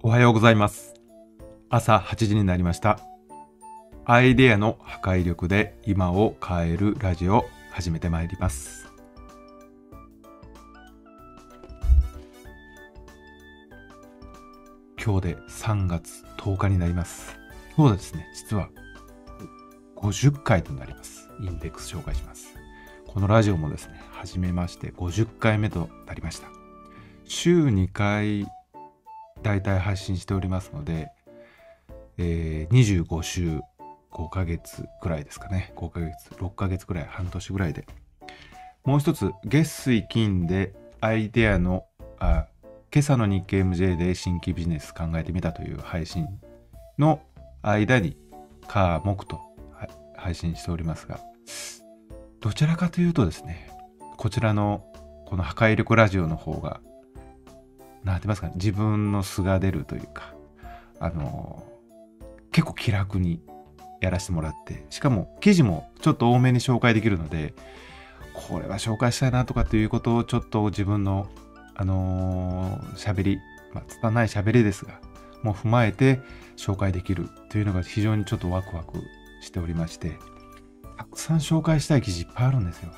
おはようございます。朝8時になりました。アイデアの破壊力で今を変えるラジオ始めてまいります。今日で3月10日になります。今日ですね、実は50回となります。インデックス紹介します。このラジオもですね、始めまして50回目となりました。週2回大体配信しておりますので、えー25週5ヶ月くらいですかね。5ヶ月6ヶ月くらい半年ぐらいで。もう一つ月水金でアイデアのあ今朝の日経 MJ で新規ビジネス考えてみたという配信の間に火木と配信しておりますがどちらかというとですねこちらのこの破壊力ラジオの方がなんて言いますかね自分の素が出るというかあの結構気楽にやらせてもらってしかも記事もちょっと多めに紹介できるのでこれは紹介したいなとかっていうことをちょっと自分のあのーりまあ拙い喋りですがもう踏まえて紹介できるというのが非常にちょっとワクワクしておりましてたくさん紹介したい記事いっぱいあるんですよ。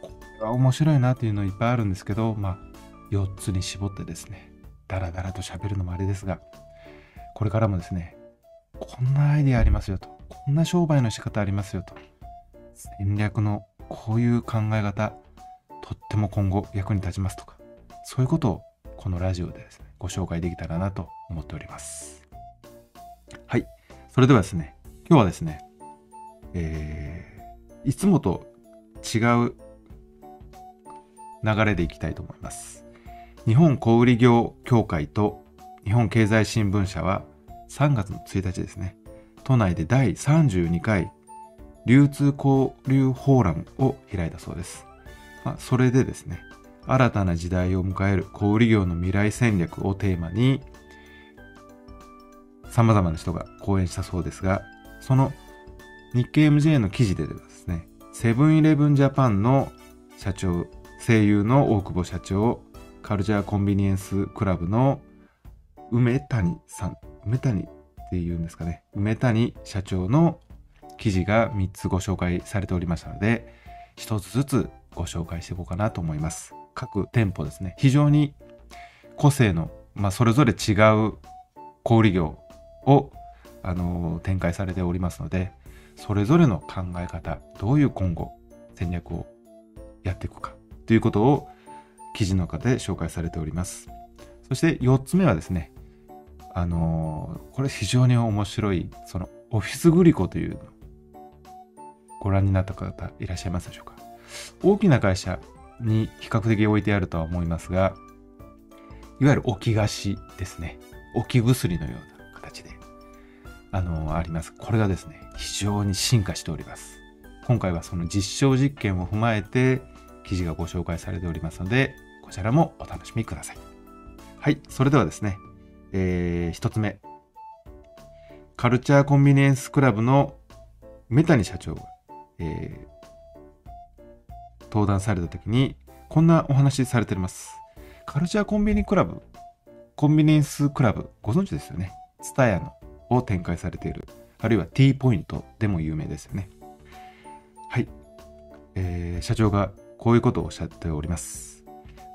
これは面白いなっていうのいっぱいあるんですけどまあ4つに絞ってですねダラダラと喋るのもあれですがこれからもですねこんなアイデアありますよとこんな商売の仕方ありますよと戦略のこういう考え方とっても今後役に立ちますとかそういうことをこのラジオでですねご紹介できたらなと思っております。はい。それではですね今日はですねえーいつもと違う流れでいきたいと思います。日本小売業協会と日本経済新聞社は3月の1日ですね都内で第32回流通交流フォーラムを開いたそうです、まあ、それでですね新たな時代を迎える小売業の未来戦略をテーマに様々な人が講演したそうですがその日経 MJ の記事でですねセブンイレブンジャパンの社長声優の大久保社長カルチャーコンビニエンスクラブの梅谷さん。梅谷っていうんですかね。梅谷社長の記事が3つご紹介されておりましたので1つずつご紹介していこうかなと思います。各店舗ですね。非常に個性の、まあ、それぞれ違う小売業を、あの展開されておりますのでそれぞれの考え方どういう今後戦略をやっていくかということを記事の中で紹介されております。そして4つ目はですねあのーこれ非常に面白いそのオフィスグリコというのご覧になった方いらっしゃいますでしょうか。大きな会社に比較的置いてあるとは思いますがいわゆる置き菓子ですね。置き薬のような形であのーあります。これがですね非常に進化しております。今回はその実証実験を踏まえて記事がご紹介されておりますのでこちらもお楽しみください。はいそれではですねえー、一つ目。カルチャーコンビニエンスクラブのメタニ社長が、えー登壇された時にこんなお話されております。カルチャーコンビニクラブコンビニエンスクラブご存知ですよね。ツタヤのを展開されているあるいは T ポイントでも有名ですよね。はい、えー社長がこういうことをおっしゃっております。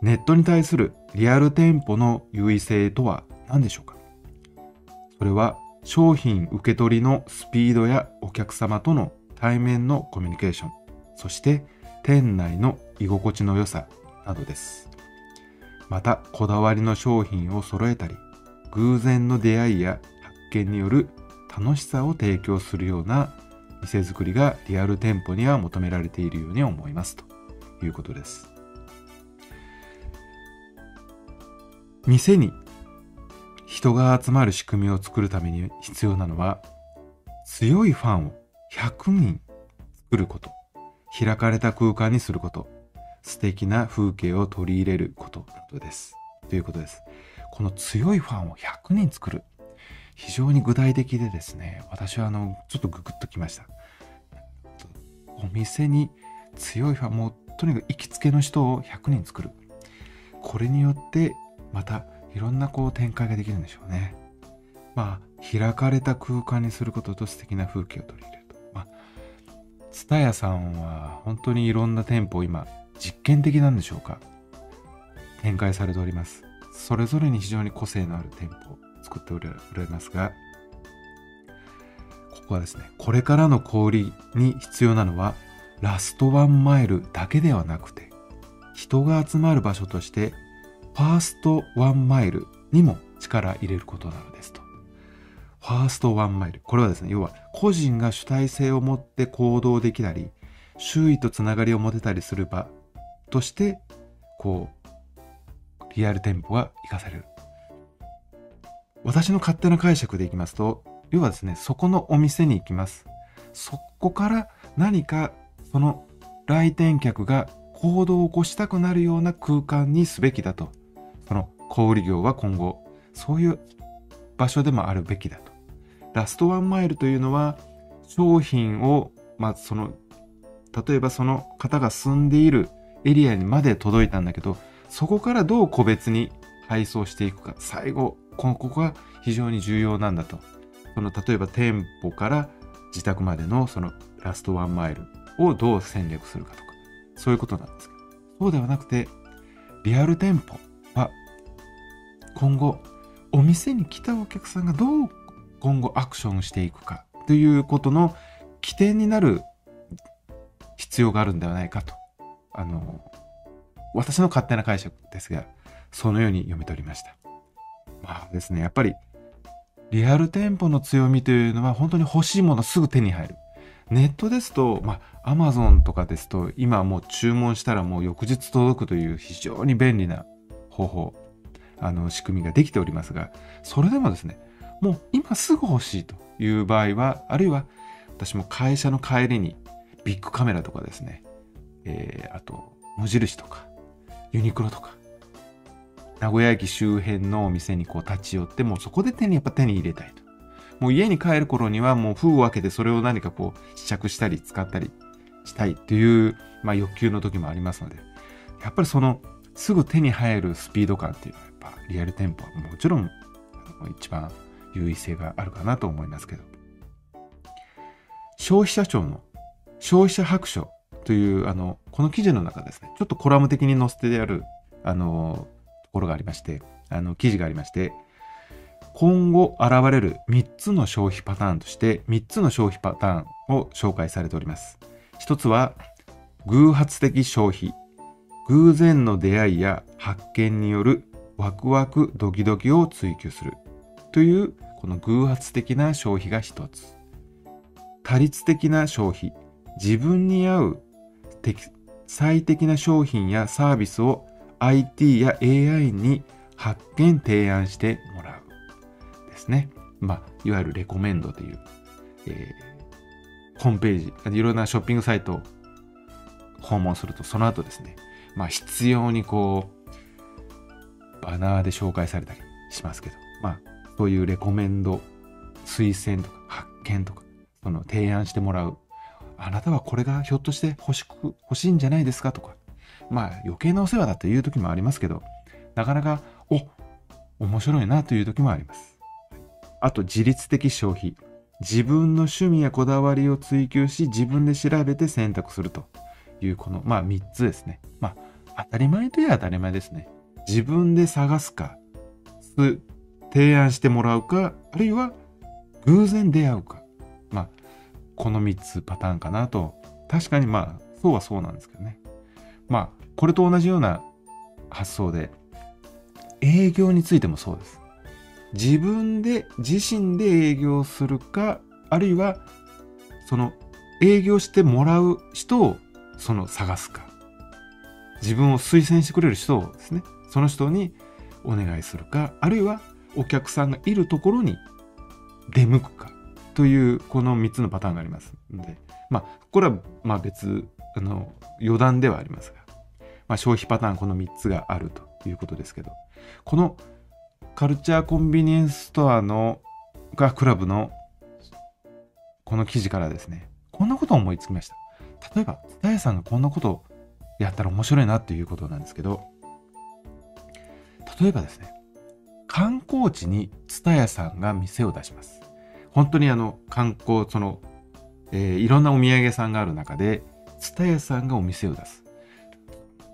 ネットに対するリアル店舗の優位性とは何でしょうか？それは商品受け取りのスピードやお客様との対面のコミュニケーションそして店内の居心地の良さなどです。またこだわりの商品を揃えたり偶然の出会いや発見による楽しさを提供するような店作りがリアル店舗には求められているように思いますと。いうことです。店に人が集まる仕組みを作るために必要なのは強いファンを100人作ること開かれた空間にすること素敵な風景を取り入れることです。ということです。この強いファンを100人作る。非常に具体的でですね私はあのちょっとググッときました。お店に強いファンもとにかく行きつけの人を100人作るこれによってまたいろんなこう展開ができるんでしょうね。まあ、開かれた空間にすることと素敵な風景を取り入れると。まあ、ツタヤさんは本当にいろんな店舗を今、実験的なんでしょうか。展開されております。それぞれに非常に個性のある店舗を作っておられますが、ここはですね、これからの小売に必要なのは、ラストワンマイルだけではなくて、人が集まる場所として、ファーストワンマイルにも力入れることなのですと。ファーストワンマイル。これはですね、要は個人が主体性を持って行動できたり、周囲とつながりを持てたりする場として、こう、リアル店舗が活かされる。私の勝手な解釈でいきますと、要はですね、そこのお店に行きます。そこから何かその来店客が行動を起こしたくなるような空間にすべきだと。その小売業は今後、そういう場所でもあるべきだと。ラストワンマイルというのは、商品を、まあ、その、例えばその方が住んでいるエリアにまで届いたんだけど、そこからどう個別に配送していくか。最後、ここが非常に重要なんだと。その例えば店舗から自宅までのそのラストワンマイルをどう戦略するかとか、そういうことなんですけど、そうではなくて、リアル店舗は今後、お店に来たお客さんがどう今後アクションしていくかということの起点になる必要があるんではないかと、あの、私の勝手な解釈ですが、そのように読み取りました。まあですね、やっぱりリアル店舗の強みというのは本当に欲しいものすぐ手に入る。ネットですと、まあ、アマゾンとかですと、今もう注文したらもう翌日届くという非常に便利な方法、あの、仕組みができておりますが、それでもですね、もう今すぐ欲しいという場合は、あるいは私も会社の帰りにビッグカメラとかですね、えー、あと、無印とか、ユニクロとか、名古屋駅周辺のお店にこう立ち寄って、もうそこで手にやっぱ手に入れたいと。もう家に帰る頃にはもう封を開けてそれを何かこう試着したり使ったりしたいっていう、まあ、欲求の時もありますので、やっぱりそのすぐ手に入るスピード感っていうのはやっぱリアル店舗はもちろん一番優位性があるかなと思いますけど。消費者庁の消費者白書というあの、この記事の中ですね、ちょっとコラム的に載せてあるあの、ところがありまして、あの、記事がありまして、今後現れる3つの消費パターンとして3つの消費パターンを紹介されております。一つは偶発的消費。偶然の出会いや発見によるワクワクドキドキを追求するというこの偶発的な消費が一つ。多率的な消費。自分に合う適最適な商品やサービスを IT や AI に発見提案してもらう。ですね。まあ、いわゆるレコメンドという、えー、ホームページ、いろんなショッピングサイトを訪問すると、その後ですね、まあ、必要にこう、バナーで紹介されたりしますけど、まあ、そういうレコメンド、推薦とか発見とか、その提案してもらう。あなたはこれがひょっとして欲しく、欲しいんじゃないですかとか、まあ余計なお世話だという時もありますけど、なかなか、お、面白いなという時もあります。あと自律的消費。自分の趣味やこだわりを追求し、自分で調べて選択するというこの、まあ3つですね。まあ当たり前といえば当たり前ですね。自分で探すか、提案してもらうか、あるいは偶然出会うか。まあ、この3つパターンかなと。確かにまあ、そうはそうなんですけどね。まあ、これと同じような発想で、営業についてもそうです。自分で自身で営業するかあるいはその営業してもらう人をその探すか。自分を推薦してくれる人をですねその人にお願いするか。あるいはお客さんがいるところに出向くか。というこの3つのパターンがあります。のでまあこれはまあ別あの余談ではありますが、まあ、消費パターンこの3つがあるということですけどこのカルチャーコンビニエンスストアのがクラブのこの記事からですね、こんなことを思いつきました。例えば、ダイさんがこんなことをやったら面白いなっていうことなんですけど、例えばですね、観光地に蔦屋さんが店を出します。本当にあの観光、その、えー、いろんなお土産屋さんがある中で、蔦屋さんがお店を出す。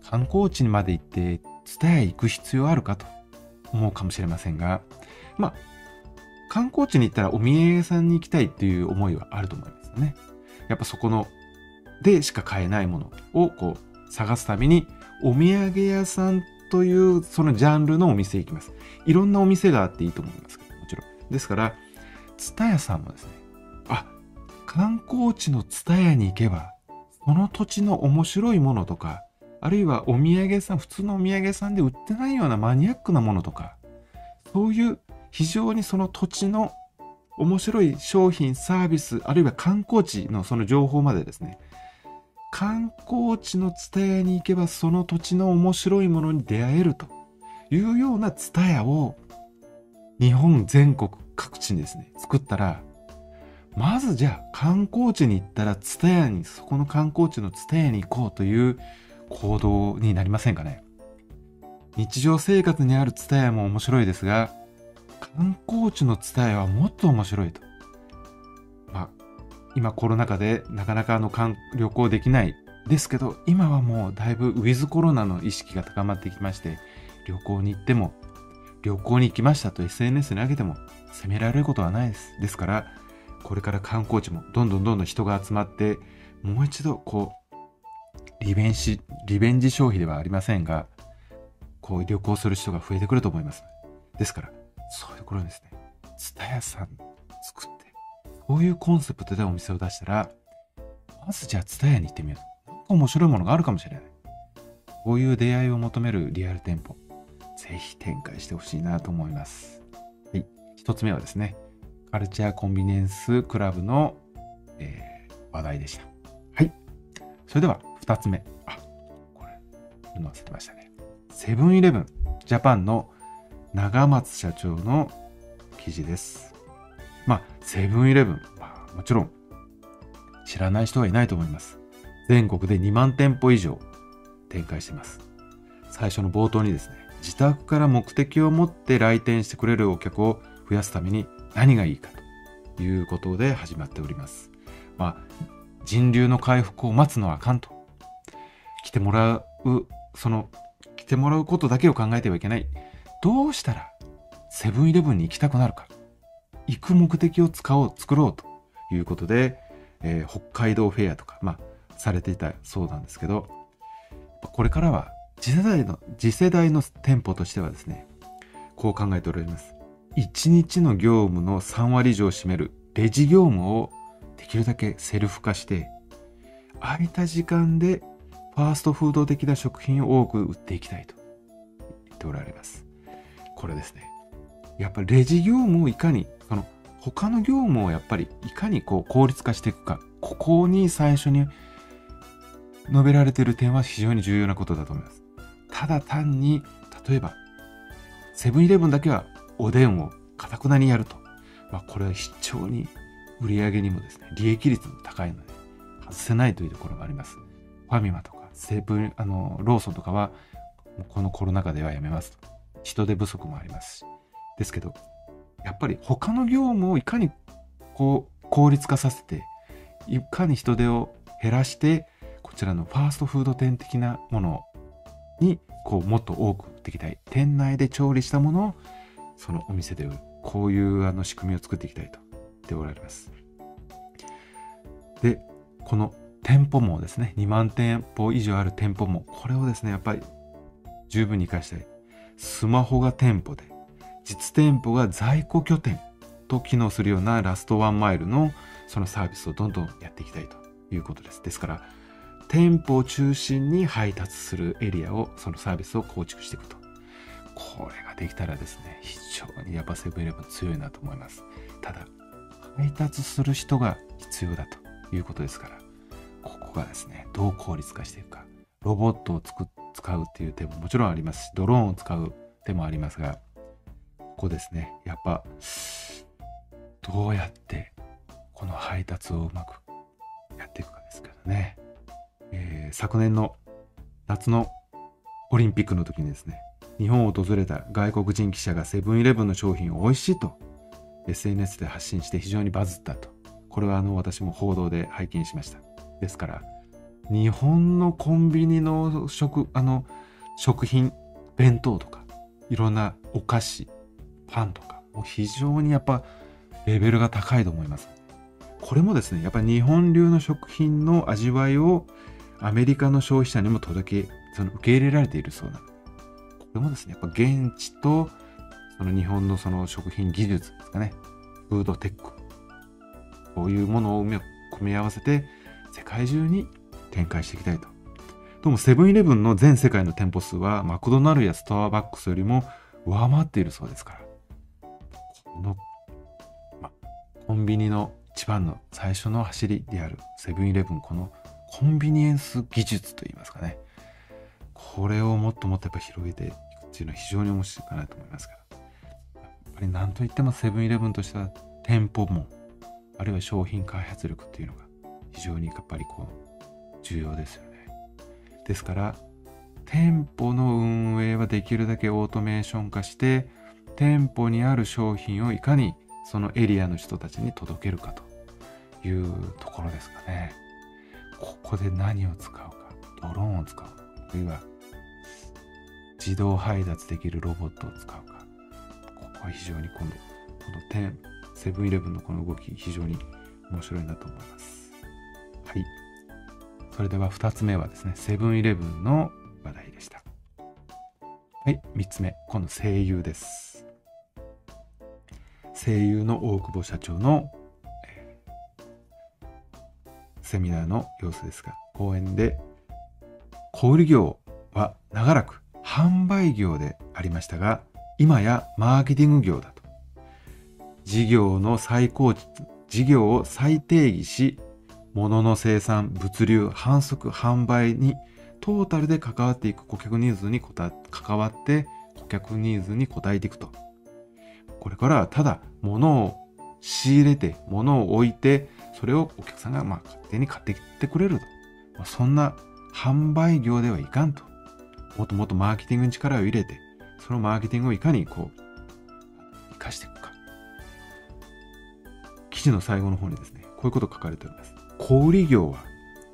観光地にまで行って、蔦屋行く必要あるかと思うかもしれませんが、まあ、観光地に行ったらお土産屋さんに行きたいっていう思いはあると思いますよね。やっぱそこの、でしか買えないものをこう探すために、お土産屋さんというそのジャンルのお店行きます。いろんなお店があっていいと思いますけど、もちろん。ですから、ツタヤさんもですね、あ、観光地のツタヤに行けば、その土地の面白いものとか、あるいはお土産さん、普通のお土産さんで売ってないようなマニアックなものとか、そういう非常にその土地の面白い商品、サービス、あるいは観光地のその情報までですね、観光地のツタヤに行けばその土地の面白いものに出会えるというようなツタヤを日本全国各地にですね、作ったら、まずじゃあ観光地に行ったらツタヤに、そこの観光地のツタヤに行こうという行動になりませんかね？日常生活にあるツタヤも面白いですが、観光地のツタヤはもっと面白いと。まあ、今コロナ禍でなかなかあの旅行できないですけど、今はもうだいぶウィズコロナの意識が高まってきまして、旅行に行っても、旅行に行きましたと SNS に上げても責められることはないです。ですから、これから観光地もどんどんどんどん人が集まって、もう一度こう、リベンジ、リベンジ消費ではありませんが、こう旅行する人が増えてくると思います。ですから、そういうところにですね、ツタヤさん作って、こういうコンセプトでお店を出したら、まずじゃあツタヤに行ってみよう。なんか面白いものがあるかもしれない。こういう出会いを求めるリアル店舗、ぜひ展開してほしいなと思います。はい。一つ目はですね、カルチャーコンビニエンスクラブの、えー、話題でした。はい。それでは、二つ目。あ、これ、載せてましたね。セブンイレブンジャパンの長松社長の記事です。まあ、セブンイレブン、まあ、もちろん知らない人はいないと思います。全国で2万店舗以上展開しています。最初の冒頭にですね、自宅から目的を持って来店してくれるお客を増やすために何がいいかということで始まっております。まあ、人流の回復を待つのはあかんと。来てもらう、その、来てもらうことだけを考えてはいけない。どうしたらセブンイレブンに行きたくなるか。行く目的を使おう、作ろうということで、えー、北海道フェアとか、まあ、されていたそうなんですけど、これからは次世代の、次世代の店舗としてはですね、こう考えております。1日の業務の3割以上を占めるレジ業務をできるだけセルフ化して、空いた時間でファーストフード的な食品を多く売っていきたいと言っておられます。これですね。やっぱりレジ業務をいかに、その他の業務をやっぱりいかにこう効率化していくか、ここに最初に述べられている点は非常に重要なことだと思います。ただ単に、例えば、セブンイレブンだけはおでんをかたくなにやると。まあ、これは非常に売り上げにもですね、利益率も高いので、外せないというところがあります。ファミマとか、セブン、あの、ローソンとかは、このコロナ禍ではやめますと。人手不足もありますし。ですけど、やっぱり他の業務をいかにこう効率化させて、いかに人手を減らして、こちらのファーストフード店的なものにこうもっと多く売っていきたい店内で調理したものをそのお店で売るこういうあの仕組みを作っていきたいと言っておられますでこの店舗もですね2万店舗以上ある店舗もこれをですねやっぱり十分に活かしたいスマホが店舗で実店舗が在庫拠点と機能するようなラストワンマイルのそのサービスをどんどんやっていきたいということですですから店舗を中心に配達するエリアを、そのサービスを構築していくと。これができたらですね、非常にやっぱセブンイレブン強いなと思います。ただ、配達する人が必要だということですから、ここがですね、どう効率化していくか。ロボットを使うっていう手ももちろんありますし、ドローンを使う手もありますが、ここですね、やっぱ、どうやってこの配達をうまくやっていくかですけどね。えー、昨年の夏のオリンピックの時にですね、日本を訪れた外国人記者がセブンイレブンの商品を美味しいと SNS で発信して非常にバズったと。これはあの私も報道で拝見しました。ですから、日本のコンビニの食、あの、食品、弁当とか、いろんなお菓子、パンとか、もう非常にやっぱレベルが高いと思います。これもですね、やっぱり日本流の食品の味わいをアメリカの消費者にも届け、その受け入れられているそうな。の、これもですね、やっぱ現地とその日本のその食品技術ですかね、フードテック、こういうものを組み合わせて世界中に展開していきたいと。どうもセブンイレブンの全世界の店舗数はマクドナルドやスターバックスよりも上回っているそうですから。この、ま、コンビニの一番の最初の走りであるセブンイレブンこのコンビニエンス技術といいますかねこれをもっともっとやっぱ広げていくっていうのは非常に面白いかなと思いますけどやっぱり何といってもセブンイレブンとしては店舗もあるいは商品開発力っていうのが非常にやっぱりこう重要ですよね。ですから店舗の運営はできるだけオートメーション化して店舗にある商品をいかにそのエリアの人たちに届けるかと。いうところですかね。ここで何を使うか、ドローンを使う、あるいは自動配達できるロボットを使うか、ここは非常にこの、この点、セブンイレブンのこの動き、非常に面白いなと思います。はい。それでは2つ目はですね、セブンイレブンの話題でした。はい、3つ目、この声優です。声優の大久保社長の、セミナーの様子ですが、講演で、小売業は長らく販売業でありましたが、今やマーケティング業だと。事業の再構築、事業を再定義し、物の生産、物流、販促、販売にトータルで関わっていく顧客ニーズに関わって顧客ニーズに応えていくと。これからはただ物を仕入れて、物を置いて、それをお客さんがまあ勝手に買ってきてくれると。ま、そんな販売業ではいかんと。もっともっとマーケティングに力を入れて、そのマーケティングをいかにこう、活かしていくか。記事の最後の方にですね、こういうこと書かれております。小売業は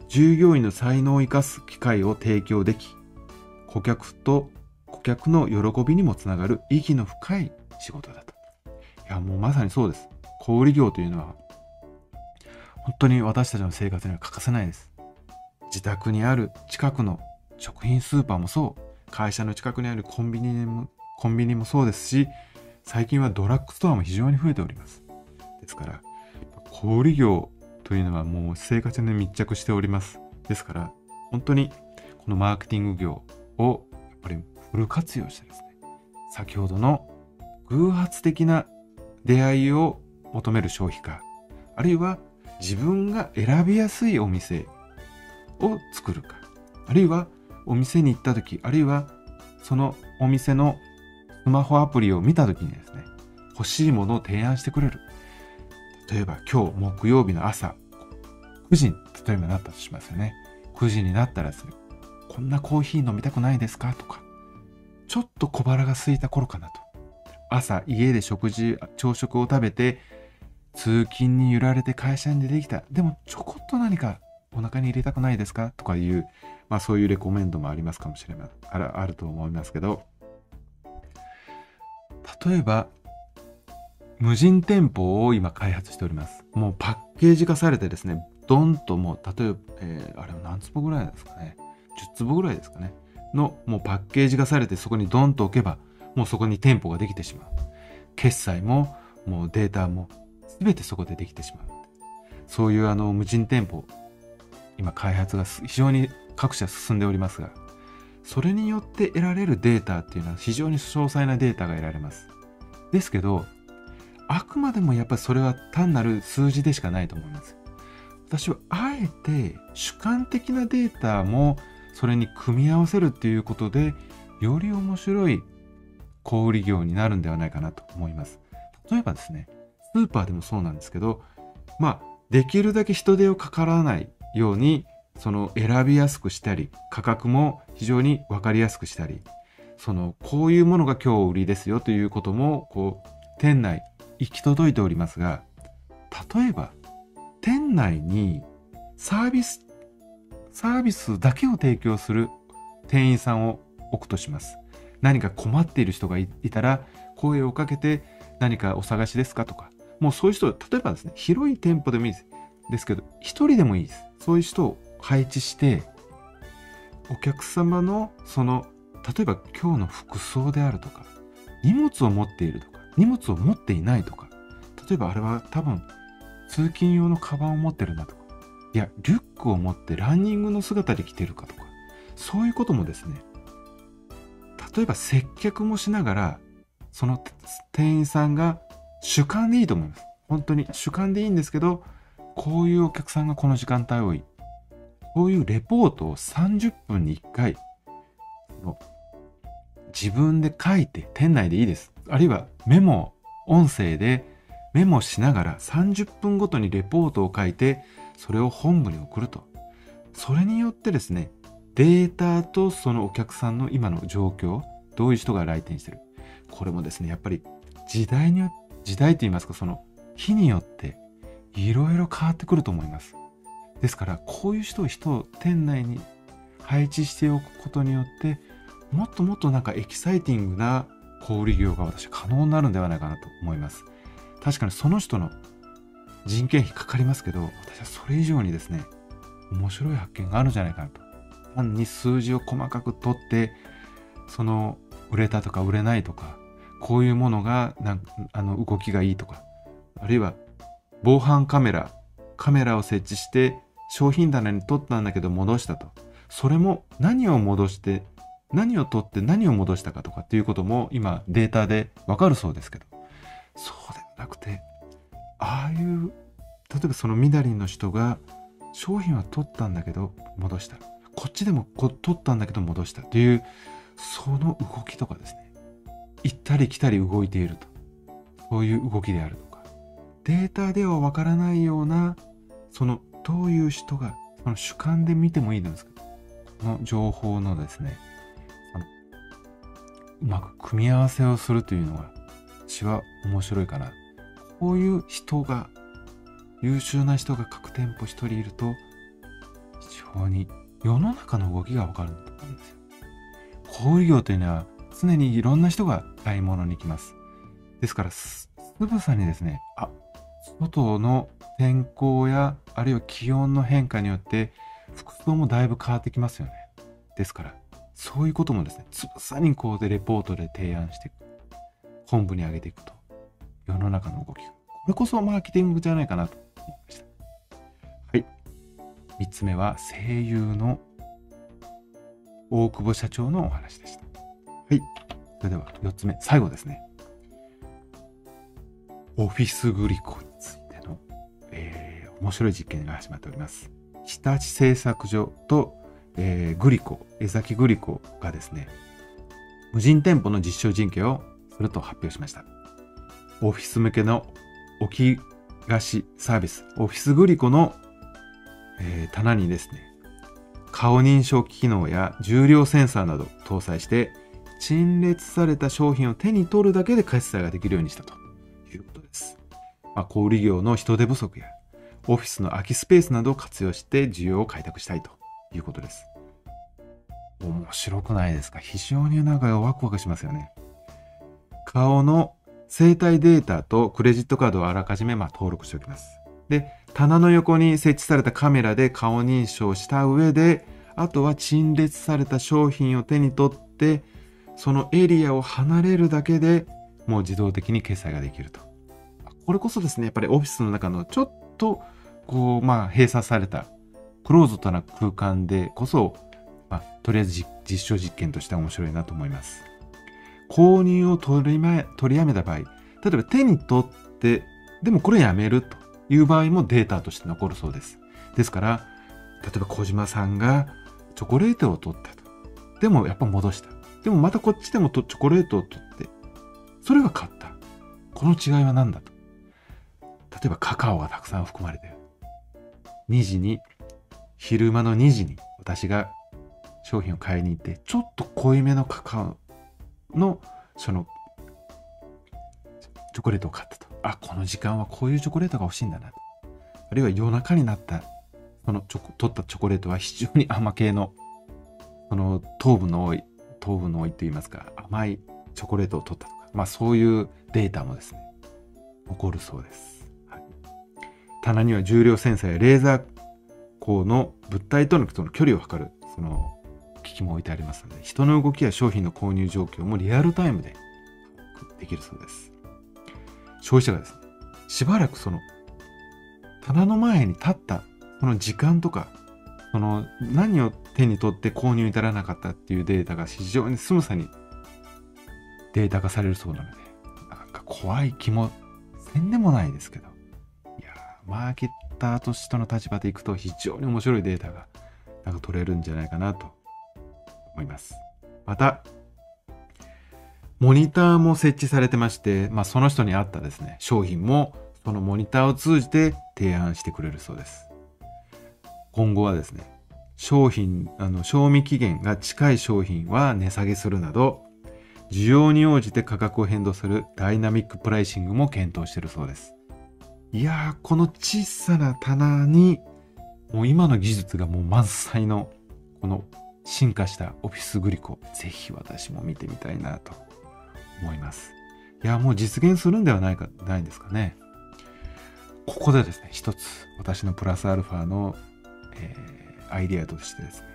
従業員の才能を生かす機会を提供でき、顧客と顧客の喜びにもつながる意義の深い仕事だと。いや、もうまさにそうです。小売業というのは、本当に私たちの生活には欠かせないです。自宅にある近くの食品スーパーもそう、会社の近くにあるコンビニも、コンビニもそうですし、最近はドラッグストアも非常に増えております。ですから、小売業というのはもう生活に密着しております。ですから、本当にこのマーケティング業をやっぱりフル活用してですね、先ほどの偶発的な出会いを求める消費家、あるいは自分が選びやすいお店を作るか、あるいはお店に行った時、あるいはそのお店のスマホアプリを見た時にですね、欲しいものを提案してくれる。例えば今日木曜日の朝、9時に例えばなったとしますよね。9時になったらですね、こんなコーヒー飲みたくないですか？とか、ちょっと小腹が空いた頃かなと。朝家で食事朝食を食べて通勤に揺られて会社に出てきた。でもちょこっと何かお腹に入れたくないですか？とかいう、まあ、そういうレコメンドもありますかもしれないああると思いますけど。例えば無人店舗を今開発しておりますもうパッケージ化されてですねドンともう例えば、えー、あれは何坪ぐらいですかね10坪ぐらいですかねのもうパッケージ化されてそこにドンと置けばもうそこに店舗ができてしまう。決済ももうデータも全てそこでできてしまう。そういうあの無人店舗、今開発が非常に各社進んでおりますが、それによって得られるデータっていうのは非常に詳細なデータが得られます。ですけど、あくまでもやっぱりそれは単なる数字でしかないと思います。私はあえて主観的なデータもそれに組み合わせるっていうことでより面白い小売業になるんではないかなと思います。例えばですね、スーパーでもそうなんですけど、まあ、できるだけ人手をかからないように、その選びやすくしたり、価格も非常に分かりやすくしたり、そのこういうものが今日売りですよということもこう店内行き届いておりますが例えば店内にサービスサービスだけを提供する店員さんを置くとします。何か困っている人がいたら声をかけて何かお探しですかとか。もうそういう人例えばですね広い店舗でもいいです。ですけど一人でもいいです。そういう人を配置してお客様のその例えば今日の服装であるとか荷物を持っているとか荷物を持っていないとか。例えばあれは多分通勤用のカバンを持ってるなとか。いやリュックを持ってランニングの姿で来てるかとか。そういうこともですね。例えば接客もしながらその店員さんが主観でいいと思います。本当に主観でいいんですけどこういうお客さんがこの時間帯多い。こういうレポートを30分に1回自分で書いて店内でいいです。あるいはメモ音声でメモしながら30分ごとにレポートを書いてそれを本部に送ると。それによってですねデータとそのお客さんの今の状況どういう人が来店してる。これもですねやっぱり時代に時代といいますかその日によっていろいろ変わってくると思います。ですからこういう人を人を店内に配置しておくことによってもっともっとなんかエキサイティングな小売業が私は可能になるんではないかなと思います。確かにその人の人件費かかりますけど私はそれ以上にですね面白い発見があるんじゃないかなと。単に数字を細かく取ってその売れたとか売れないとかこういうものがなあの動きがいいとかあるいは防犯カメラカメラを設置して商品棚に取ったんだけど戻したと。それも何を戻して何を取って何を戻したかとかっていうことも今データでわかるそうですけど。そうではなくてああいう例えばそのみだりの人が商品は取ったんだけど戻した。こっちでも取ったんだけど戻した。というその動きとかですね。行ったり来たり動いていると。そういう動きであるとか。データではわからないようなそのどういう人がその主観で見てもいいんですけどこの情報のですねうまく組み合わせをするというのが私は面白いかな。こういう人が優秀な人が各店舗一人いると非常に世の中の動きがわかるんだと思うんですよ。小売業というのは常にいろんな人が買い物に来ます。ですからつぶさにですねあ外の天候やあるいは気温の変化によって服装もだいぶ変わってきますよね。ですからそういうこともですね、つぶさにこうでレポートで提案して。本部に上げていくと。世の中の動きが。これこそマーケティングじゃないかなと思いました。はい。3つ目は声優の大久保社長のお話でした。はい。それでは4つ目、最後ですね。オフィスグリコについての、えー、面白い実験が始まっております。日立製作所とえー、グリコ、江崎グリコがですね、無人店舗の実証人形をすると発表しました。オフィス向けの置き菓子サービス、オフィスグリコの、えー、棚にですね、顔認証機能や重量センサーなど搭載して、陳列された商品を手に取るだけで決済ができるようにしたということです。まあ、小売業の人手不足やオフィスの空きスペースなどを活用して需要を開拓したいということです。面白くないですか？非常になんかワクワクしますよね。顔の生体データとクレジットカードをあらかじめま登録しておきます。で、棚の横に設置されたカメラで顔認証した上で、あとは陳列された商品を手に取って、そのエリアを離れるだけでもう自動的に決済ができると。これこそですね、やっぱりオフィスの中のちょっとこう、まあ閉鎖されたクローズドな空間でこそ、まあ、とりあえず実証実験としては面白いなと思います。購入を取りま取りやめた場合、例えば手に取って、でもこれやめるという場合もデータとして残るそうです。ですから、例えば小島さんがチョコレートを取ったと。でもやっぱ戻した。でもまたこっちでもチョコレートを取って、それが買った。この違いは何だと。例えばカカオがたくさん含まれてる。2時に昼間の2時に私が商品を買いに行ってちょっと濃いめのカカオのそのチョコレートを買ったと。あこの時間はこういうチョコレートが欲しいんだな。あるいは夜中になったそのチョコ取ったチョコレートは非常に甘系のその糖分の多い糖分の多いといいますか甘いチョコレートを取ったとかまあそういうデータもですね。起こるそうです、はい、棚には重量センサーやレーザー光の物体との距離を測るその機器も置いてありますので人の動きや商品の購入状況もリアルタイムでできるそうです。消費者がですねしばらくその棚の前に立ったその時間とかその何を手に取って購入に至らなかったっていうデータが非常にスムさにデータ化されるそうなのでなんか怖い気もせんでもないですけど。マーケッターとしての立場でいくと非常に面白いデータがなんか取れるんじゃないかなと思います。またモニターも設置されてまして、まあ、その人に合ったですね商品もそのモニターを通じて提案してくれるそうです。今後はですね商品あの賞味期限が近い商品は値下げするなど需要に応じて価格を変動するダイナミックプライシングも検討しているそうです。いやーこの小さな棚にもう今の技術がもう満載のこの進化したオフィスグリコぜひ私も見てみたいなと思います。いやもう実現するんではないかないんですかね。ここでですね一つ私のプラスアルファのえー、アイデアとしてですね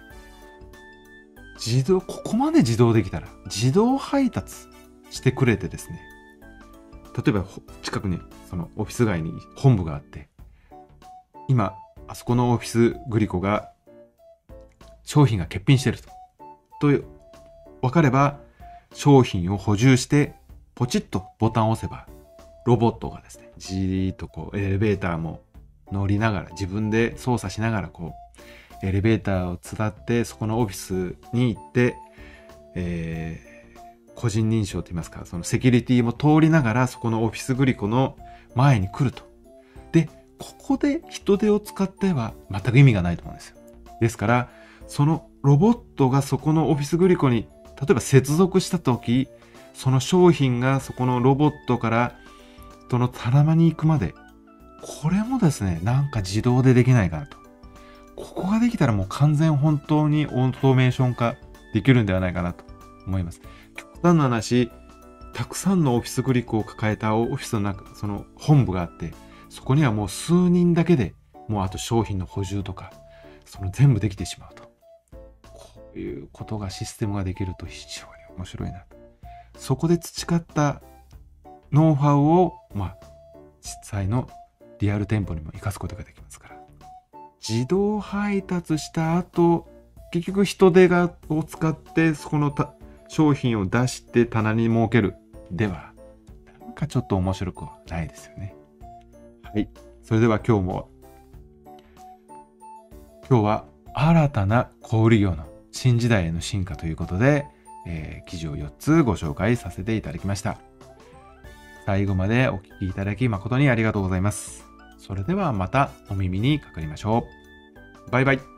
自動ここまで自動できたら自動配達してくれてですね例えば近くにそのオフィス街に本部があって今あそこのオフィスグリコが商品が欠品してると。と分かれば商品を補充してポチッとボタンを押せばロボットがですねじーっとこうエレベーターも乗りながら自分で操作しながらこうエレベーターを伝ってそこのオフィスに行って、えー、個人認証といいますかそのセキュリティも通りながらそこのオフィスグリコの前に来ると。でここで人手を使っては全く意味がないと思うんですよ。ですからそのロボットがそこのオフィスグリコに例えば接続した時その商品がそこのロボットからその棚に行くまでこれもですね、なんか自動でできないかなと。ここができたらもう完全本当にオートメーション化できるんではないかなと思います。端な話、たくさんのオフィスグリックを抱えたオフィスの中、その本部があって、そこにはもう数人だけでもうあと商品の補充とか、その全部できてしまうと。こういうことがシステムができると非常に面白いなと。そこで培ったノウハウを、まあ、実際のリアル店舗にも活かすことができますから。自動配達した後、結局人手がを使ってそこの商品を出して棚に設ける。では、なんかちょっと面白くはないですよね。はい。それでは今日も、今日は新たな小売業の新時代への進化ということで、えー、記事を4つご紹介させていただきました。最後までお聴きいただき誠にありがとうございます。それではまたお耳にかかりましょう。バイバイ。